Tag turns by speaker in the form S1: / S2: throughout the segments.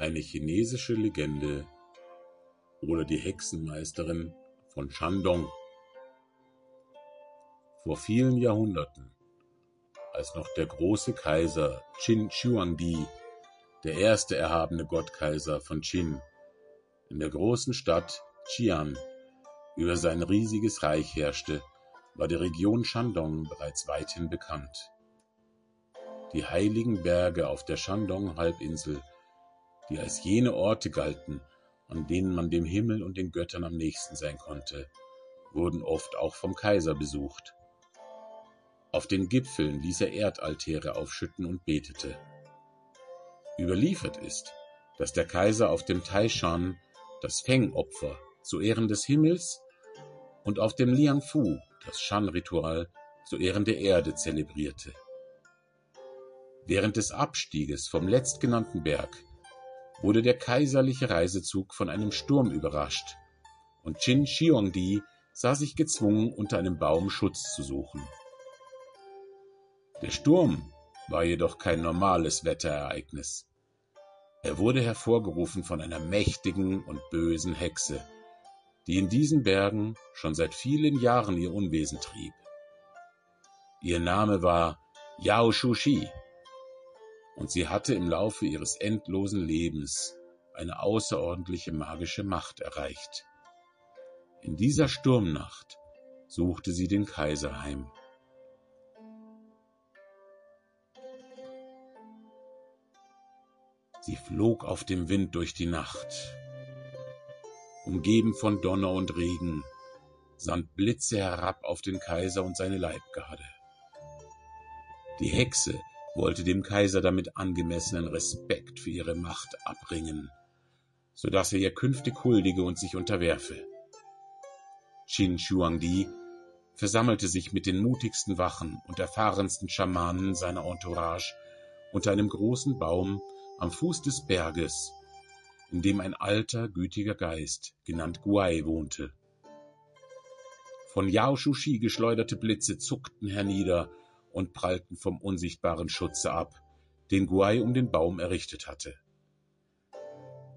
S1: eine chinesische Legende oder die Hexenmeisterin von Shandong. Vor vielen Jahrhunderten, als noch der große Kaiser Qin Huangdi, der erste erhabene Gottkaiser von Qin, in der großen Stadt Qian über sein riesiges Reich herrschte, war die Region Shandong bereits weithin bekannt. Die heiligen Berge auf der Shandong-Halbinsel die als jene Orte galten, an denen man dem Himmel und den Göttern am nächsten sein konnte, wurden oft auch vom Kaiser besucht. Auf den Gipfeln ließ er Erdaltäre aufschütten und betete. Überliefert ist, dass der Kaiser auf dem Taishan das Feng-Opfer zu Ehren des Himmels und auf dem Liangfu das Shan-Ritual zu Ehren der Erde zelebrierte. Während des Abstieges vom letztgenannten Berg wurde der kaiserliche Reisezug von einem Sturm überrascht, und Qin Shiongdi sah sich gezwungen, unter einem Baum Schutz zu suchen. Der Sturm war jedoch kein normales Wetterereignis. Er wurde hervorgerufen von einer mächtigen und bösen Hexe, die in diesen Bergen schon seit vielen Jahren ihr Unwesen trieb. Ihr Name war Yao Shushi und sie hatte im Laufe ihres endlosen Lebens eine außerordentliche magische Macht erreicht. In dieser Sturmnacht suchte sie den Kaiser heim. Sie flog auf dem Wind durch die Nacht. Umgeben von Donner und Regen sandt Blitze herab auf den Kaiser und seine Leibgarde. Die Hexe wollte dem Kaiser damit angemessenen Respekt für ihre Macht abringen, so dass er ihr künftig huldige und sich unterwerfe. Qin Shuangdi versammelte sich mit den mutigsten Wachen und erfahrensten Schamanen seiner Entourage unter einem großen Baum am Fuß des Berges, in dem ein alter, gütiger Geist, genannt Guai, wohnte. Von Yao Shushi geschleuderte Blitze zuckten hernieder und prallten vom unsichtbaren Schutze ab, den Guai um den Baum errichtet hatte.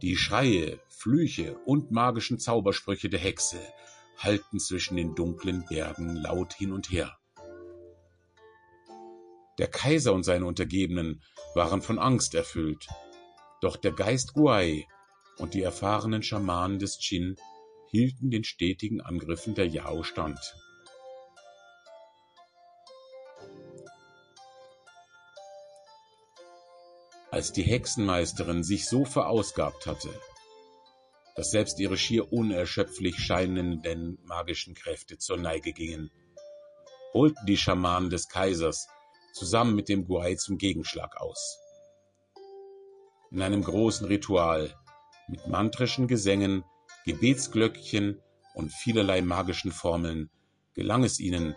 S1: Die Schreie, Flüche und magischen Zaubersprüche der Hexe hallten zwischen den dunklen Bergen laut hin und her. Der Kaiser und seine Untergebenen waren von Angst erfüllt, doch der Geist Guai und die erfahrenen Schamanen des Qin hielten den stetigen Angriffen der Yao stand. Als die Hexenmeisterin sich so verausgabt hatte, dass selbst ihre schier unerschöpflich scheinenden magischen Kräfte zur Neige gingen, holten die Schamanen des Kaisers zusammen mit dem Guai zum Gegenschlag aus. In einem großen Ritual mit mantrischen Gesängen, Gebetsglöckchen und vielerlei magischen Formeln gelang es ihnen,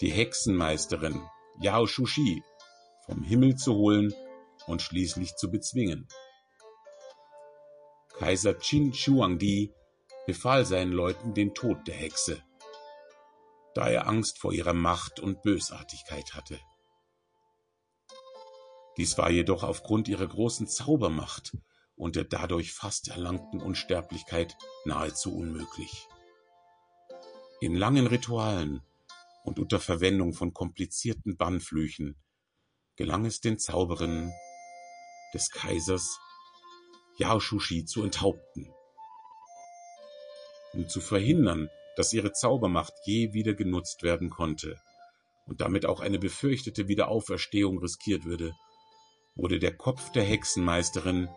S1: die Hexenmeisterin Yao Shushi vom Himmel zu holen und schließlich zu bezwingen. Kaiser Qin Shuangdi befahl seinen Leuten den Tod der Hexe, da er Angst vor ihrer Macht und Bösartigkeit hatte. Dies war jedoch aufgrund ihrer großen Zaubermacht und der dadurch fast erlangten Unsterblichkeit nahezu unmöglich. In langen Ritualen und unter Verwendung von komplizierten Bannflüchen gelang es den Zauberinnen, des Kaisers Yao Shushi zu enthaupten. Um zu verhindern, dass ihre Zaubermacht je wieder genutzt werden konnte und damit auch eine befürchtete Wiederauferstehung riskiert würde, wurde der Kopf der Hexenmeisterin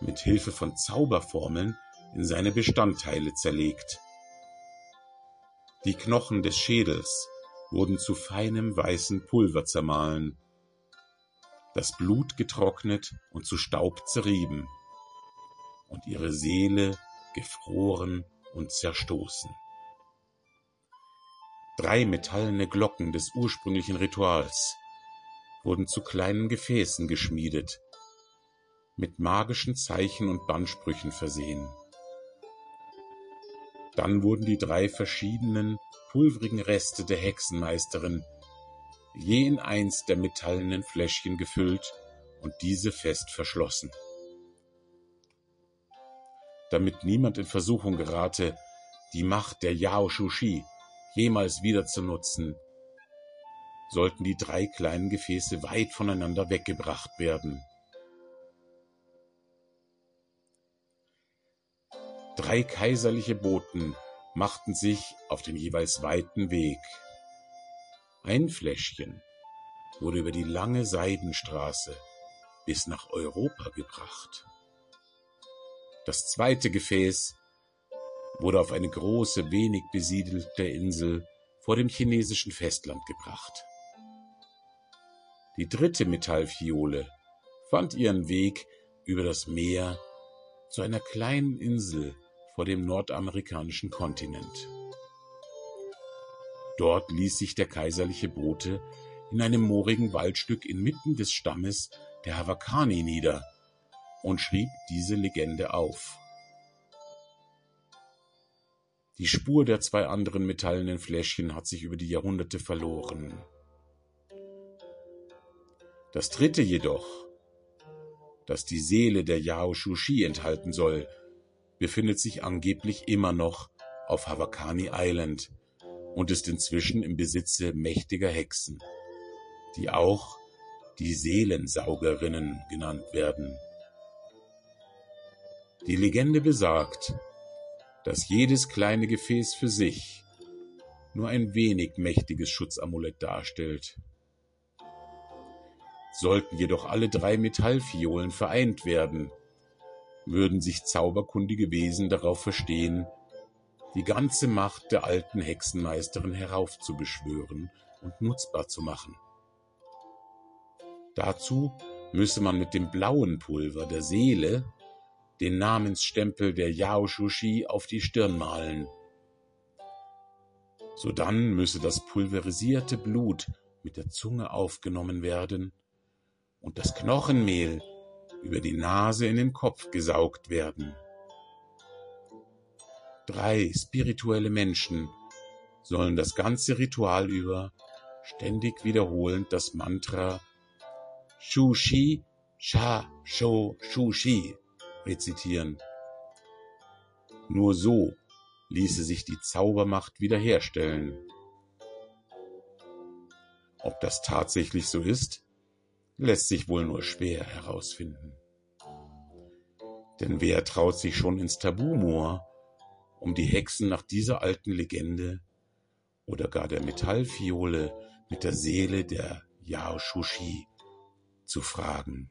S1: mit Hilfe von Zauberformeln in seine Bestandteile zerlegt. Die Knochen des Schädels wurden zu feinem weißen Pulver zermahlen das Blut getrocknet und zu Staub zerrieben, und ihre Seele gefroren und zerstoßen. Drei metallene Glocken des ursprünglichen Rituals wurden zu kleinen Gefäßen geschmiedet, mit magischen Zeichen und Bannsprüchen versehen. Dann wurden die drei verschiedenen pulverigen Reste der Hexenmeisterin je in eins der metallenen Fläschchen gefüllt und diese fest verschlossen. damit niemand in Versuchung gerate, die Macht der Yao Shushi jemals wieder zu nutzen, sollten die drei kleinen Gefäße weit voneinander weggebracht werden. Drei kaiserliche Boten machten sich auf den jeweils weiten Weg. Ein Fläschchen wurde über die lange Seidenstraße bis nach Europa gebracht. Das zweite Gefäß wurde auf eine große, wenig besiedelte Insel vor dem chinesischen Festland gebracht. Die dritte Metallfiole fand ihren Weg über das Meer zu einer kleinen Insel vor dem nordamerikanischen Kontinent. Dort ließ sich der kaiserliche Bote in einem moorigen Waldstück inmitten des Stammes der Havakani nieder und schrieb diese Legende auf. Die Spur der zwei anderen metallenen Fläschchen hat sich über die Jahrhunderte verloren. Das dritte jedoch, das die Seele der Yao Shushi enthalten soll, befindet sich angeblich immer noch auf Havakani Island und ist inzwischen im Besitze mächtiger Hexen, die auch die Seelensaugerinnen genannt werden. Die Legende besagt, dass jedes kleine Gefäß für sich nur ein wenig mächtiges Schutzamulett darstellt. Sollten jedoch alle drei Metallfiolen vereint werden, würden sich zauberkundige Wesen darauf verstehen, die ganze Macht der alten Hexenmeisterin heraufzubeschwören und nutzbar zu machen. Dazu müsse man mit dem blauen Pulver der Seele den Namensstempel der Yao Shushi auf die Stirn malen. Sodann müsse das pulverisierte Blut mit der Zunge aufgenommen werden und das Knochenmehl über die Nase in den Kopf gesaugt werden. Drei spirituelle Menschen sollen das ganze Ritual über ständig wiederholend das Mantra Shushi Sha Sho Shushi rezitieren. Nur so ließe sich die Zaubermacht wiederherstellen. Ob das tatsächlich so ist, lässt sich wohl nur schwer herausfinden. Denn wer traut sich schon ins Tabumoor, um die Hexen nach dieser alten Legende oder gar der Metallfiole mit der Seele der Yao Shushi zu fragen?